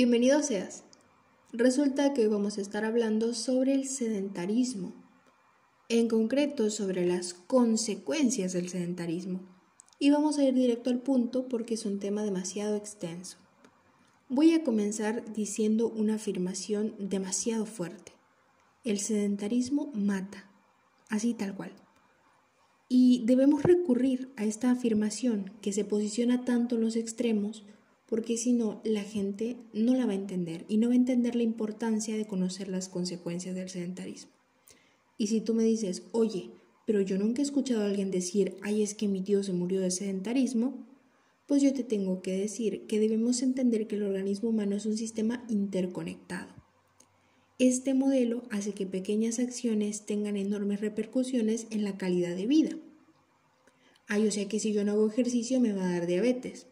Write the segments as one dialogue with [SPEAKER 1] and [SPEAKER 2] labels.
[SPEAKER 1] Bienvenido seas. Resulta que hoy vamos a estar hablando sobre el sedentarismo, en concreto sobre las consecuencias del sedentarismo. Y vamos a ir directo al punto porque es un tema demasiado extenso. Voy a comenzar diciendo una afirmación demasiado fuerte. El sedentarismo mata, así tal cual. Y debemos recurrir a esta afirmación que se posiciona tanto en los extremos porque si no, la gente no la va a entender y no va a entender la importancia de conocer las consecuencias del sedentarismo. Y si tú me dices, oye, pero yo nunca he escuchado a alguien decir, ay, es que mi tío se murió de sedentarismo, pues yo te tengo que decir que debemos entender que el organismo humano es un sistema interconectado. Este modelo hace que pequeñas acciones tengan enormes repercusiones en la calidad de vida. Ay, o sea que si yo no hago ejercicio me va a dar diabetes.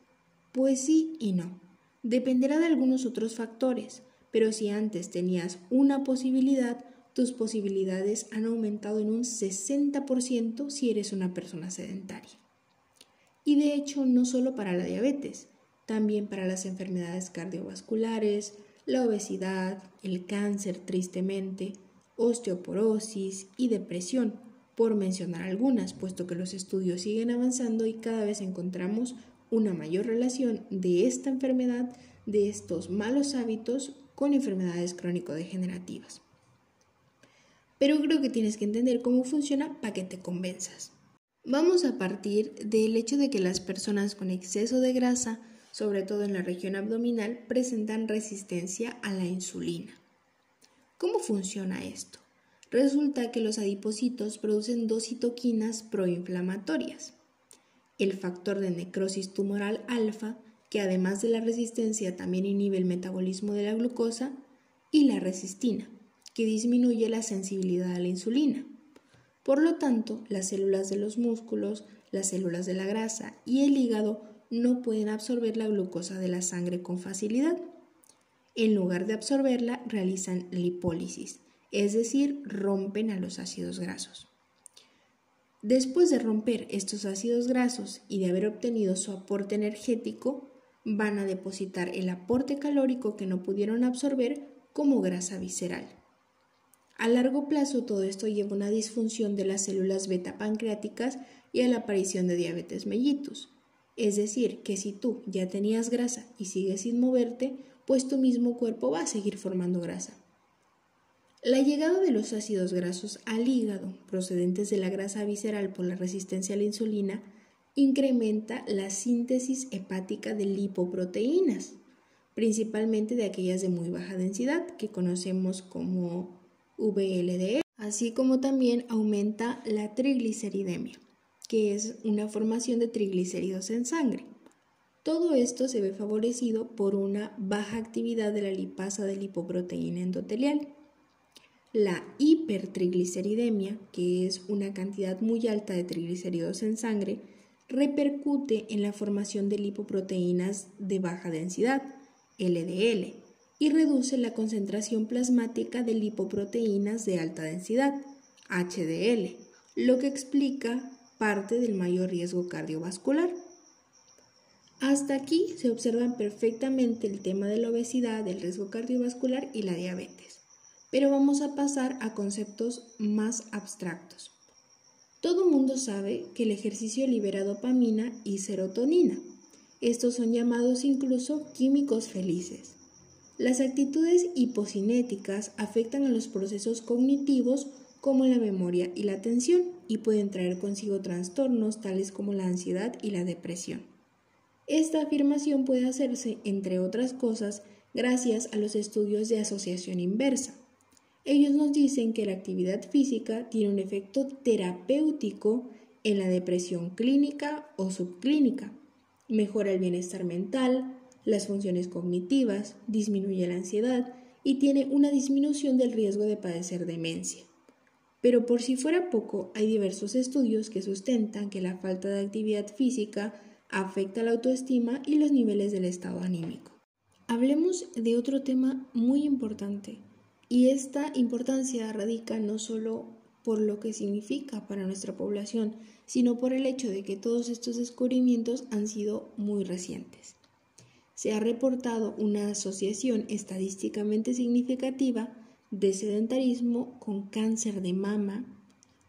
[SPEAKER 1] Pues sí y no. Dependerá de algunos otros factores, pero si antes tenías una posibilidad, tus posibilidades han aumentado en un 60% si eres una persona sedentaria. Y de hecho, no solo para la diabetes, también para las enfermedades cardiovasculares, la obesidad, el cáncer tristemente, osteoporosis y depresión, por mencionar algunas, puesto que los estudios siguen avanzando y cada vez encontramos una mayor relación de esta enfermedad, de estos malos hábitos, con enfermedades crónico-degenerativas. Pero creo que tienes que entender cómo funciona para que te convenzas. Vamos a partir del hecho de que las personas con exceso de grasa, sobre todo en la región abdominal, presentan resistencia a la insulina. ¿Cómo funciona esto? Resulta que los adipocitos producen dos citoquinas proinflamatorias el factor de necrosis tumoral alfa, que además de la resistencia también inhibe el metabolismo de la glucosa, y la resistina, que disminuye la sensibilidad a la insulina. Por lo tanto, las células de los músculos, las células de la grasa y el hígado no pueden absorber la glucosa de la sangre con facilidad. En lugar de absorberla, realizan lipólisis, es decir, rompen a los ácidos grasos. Después de romper estos ácidos grasos y de haber obtenido su aporte energético, van a depositar el aporte calórico que no pudieron absorber como grasa visceral. A largo plazo todo esto lleva a una disfunción de las células beta pancreáticas y a la aparición de diabetes mellitus. Es decir, que si tú ya tenías grasa y sigues sin moverte, pues tu mismo cuerpo va a seguir formando grasa. La llegada de los ácidos grasos al hígado, procedentes de la grasa visceral por la resistencia a la insulina, incrementa la síntesis hepática de lipoproteínas, principalmente de aquellas de muy baja densidad, que conocemos como VLDL, así como también aumenta la trigliceridemia, que es una formación de triglicéridos en sangre. Todo esto se ve favorecido por una baja actividad de la lipasa de lipoproteína endotelial la hipertrigliceridemia, que es una cantidad muy alta de triglicéridos en sangre, repercute en la formación de lipoproteínas de baja densidad, LDL, y reduce la concentración plasmática de lipoproteínas de alta densidad, HDL, lo que explica parte del mayor riesgo cardiovascular. Hasta aquí se observan perfectamente el tema de la obesidad, el riesgo cardiovascular y la diabetes pero vamos a pasar a conceptos más abstractos. Todo mundo sabe que el ejercicio libera dopamina y serotonina. Estos son llamados incluso químicos felices. Las actitudes hipocinéticas afectan a los procesos cognitivos como la memoria y la atención y pueden traer consigo trastornos tales como la ansiedad y la depresión. Esta afirmación puede hacerse, entre otras cosas, gracias a los estudios de asociación inversa. Ellos nos dicen que la actividad física tiene un efecto terapéutico en la depresión clínica o subclínica. Mejora el bienestar mental, las funciones cognitivas, disminuye la ansiedad y tiene una disminución del riesgo de padecer demencia. Pero por si fuera poco, hay diversos estudios que sustentan que la falta de actividad física afecta la autoestima y los niveles del estado anímico. Hablemos de otro tema muy importante, y esta importancia radica no solo por lo que significa para nuestra población, sino por el hecho de que todos estos descubrimientos han sido muy recientes. se ha reportado una asociación estadísticamente significativa de sedentarismo con cáncer de mama,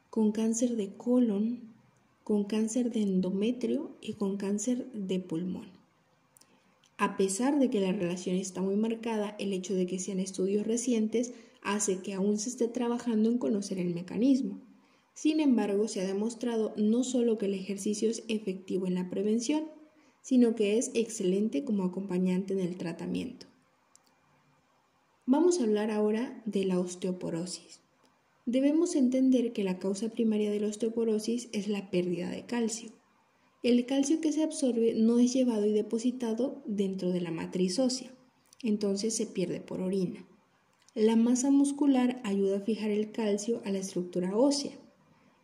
[SPEAKER 1] con cáncer de colon, con cáncer de endometrio y con cáncer de pulmón. A pesar de que la relación está muy marcada, el hecho de que sean estudios recientes hace que aún se esté trabajando en conocer el mecanismo. Sin embargo, se ha demostrado no solo que el ejercicio es efectivo en la prevención, sino que es excelente como acompañante en el tratamiento. Vamos a hablar ahora de la osteoporosis. Debemos entender que la causa primaria de la osteoporosis es la pérdida de calcio. El calcio que se absorbe no es llevado y depositado dentro de la matriz ósea, entonces se pierde por orina. La masa muscular ayuda a fijar el calcio a la estructura ósea.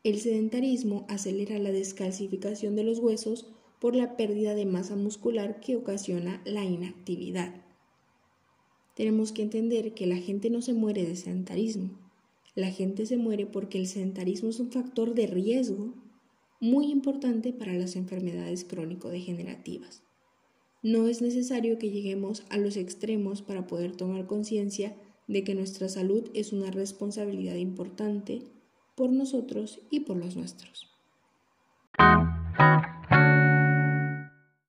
[SPEAKER 1] El sedentarismo acelera la descalcificación de los huesos por la pérdida de masa muscular que ocasiona la inactividad. Tenemos que entender que la gente no se muere de sedentarismo. La gente se muere porque el sedentarismo es un factor de riesgo muy importante para las enfermedades crónico-degenerativas. No es necesario que lleguemos a los extremos para poder tomar conciencia de que nuestra salud es una responsabilidad importante por nosotros y por los nuestros.